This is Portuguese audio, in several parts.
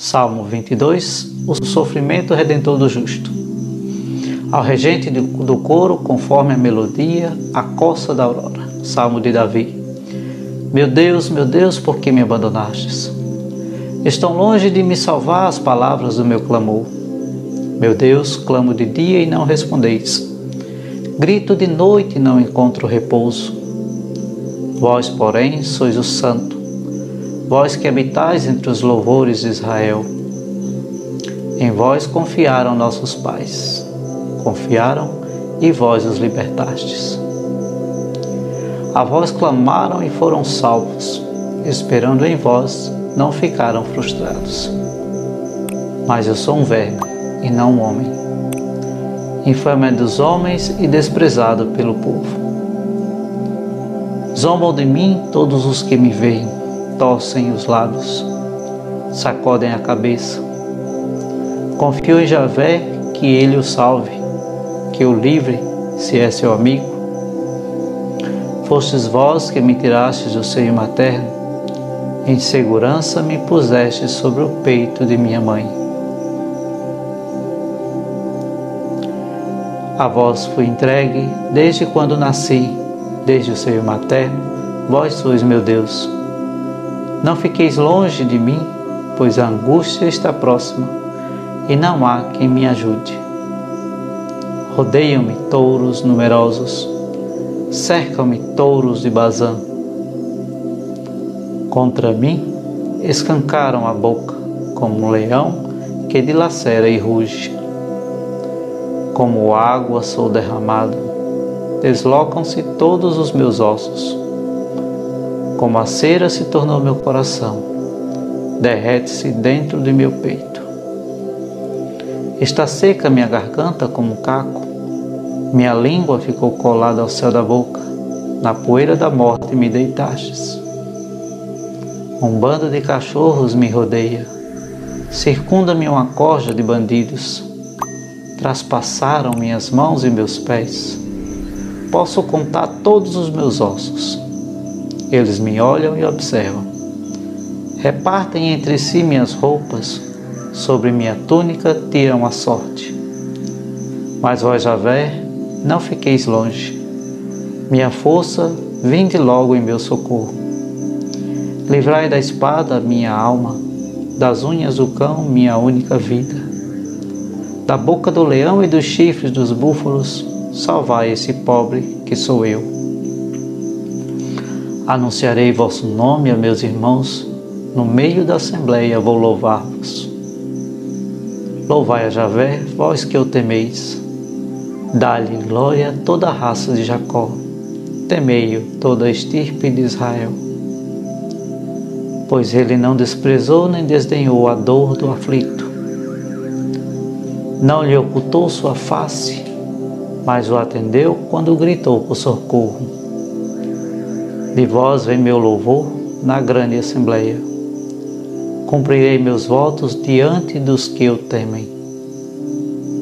Salmo 22 O sofrimento redentor do justo. Ao regente do coro, conforme a melodia, a coça da aurora. Salmo de Davi. Meu Deus, meu Deus, por que me abandonastes? Estão longe de me salvar as palavras do meu clamor. Meu Deus, clamo de dia e não respondeis. Grito de noite e não encontro repouso. Vós, porém, sois o Santo vós que habitais entre os louvores de Israel. Em vós confiaram nossos pais, confiaram e vós os libertastes. A vós clamaram e foram salvos, esperando em vós, não ficaram frustrados. Mas eu sou um verme e não um homem. Infame é dos homens e desprezado pelo povo. Zombam de mim todos os que me veem torcem os lábios, sacodem a cabeça. Confio em Javé que ele o salve, que o livre, se é seu amigo. Fostes vós que me tirastes do seio materno, em segurança me puseste sobre o peito de minha mãe. A vós fui entregue desde quando nasci, desde o seio materno, vós sois meu Deus. Não fiqueis longe de mim, pois a angústia está próxima e não há quem me ajude. Rodeiam-me touros numerosos, cercam-me touros de Bazã. Contra mim escancaram a boca, como um leão que dilacera e ruge. Como água sou derramado, deslocam-se todos os meus ossos como a cera se tornou meu coração, derrete-se dentro de meu peito. Está seca minha garganta como um caco, minha língua ficou colada ao céu da boca, na poeira da morte me deitastes. Um bando de cachorros me rodeia, circunda-me uma corja de bandidos, traspassaram minhas mãos e meus pés. Posso contar todos os meus ossos eles me olham e observam. Repartem entre si minhas roupas, sobre minha túnica tiram a sorte. Mas vós, Javé, não fiqueis longe. Minha força, vinde logo em meu socorro. Livrai da espada minha alma, das unhas do cão minha única vida. Da boca do leão e dos chifres dos búfalos, salvai esse pobre que sou eu. Anunciarei vosso nome a meus irmãos, no meio da assembleia vou louvar-vos. Louvai a Javé, vós que o temeis. Dá-lhe glória toda a raça de Jacó, temei-o toda a estirpe de Israel. Pois ele não desprezou nem desdenhou a dor do aflito. Não lhe ocultou sua face, mas o atendeu quando gritou por socorro. De vós vem meu louvor na grande assembleia. Cumprirei meus votos diante dos que o temem.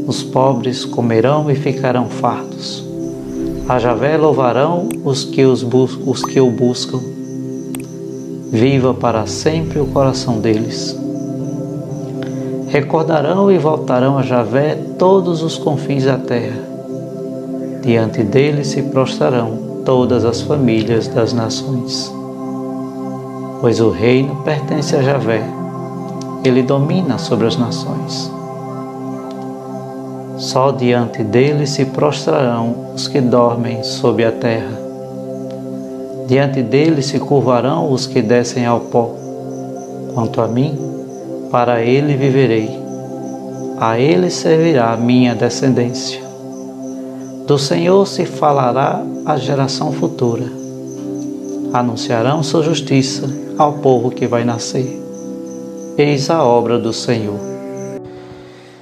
Os pobres comerão e ficarão fartos. A Javé louvarão os que, os, os que o buscam. Viva para sempre o coração deles. Recordarão e voltarão a Javé todos os confins da terra. Diante dele se prostrarão todas as famílias das nações. Pois o reino pertence a Javé, ele domina sobre as nações. Só diante dele se prostrarão os que dormem sob a terra. Diante dele se curvarão os que descem ao pó. Quanto a mim, para ele viverei. A ele servirá minha descendência. Do Senhor se falará à geração futura. Anunciarão sua justiça ao povo que vai nascer. Eis a obra do Senhor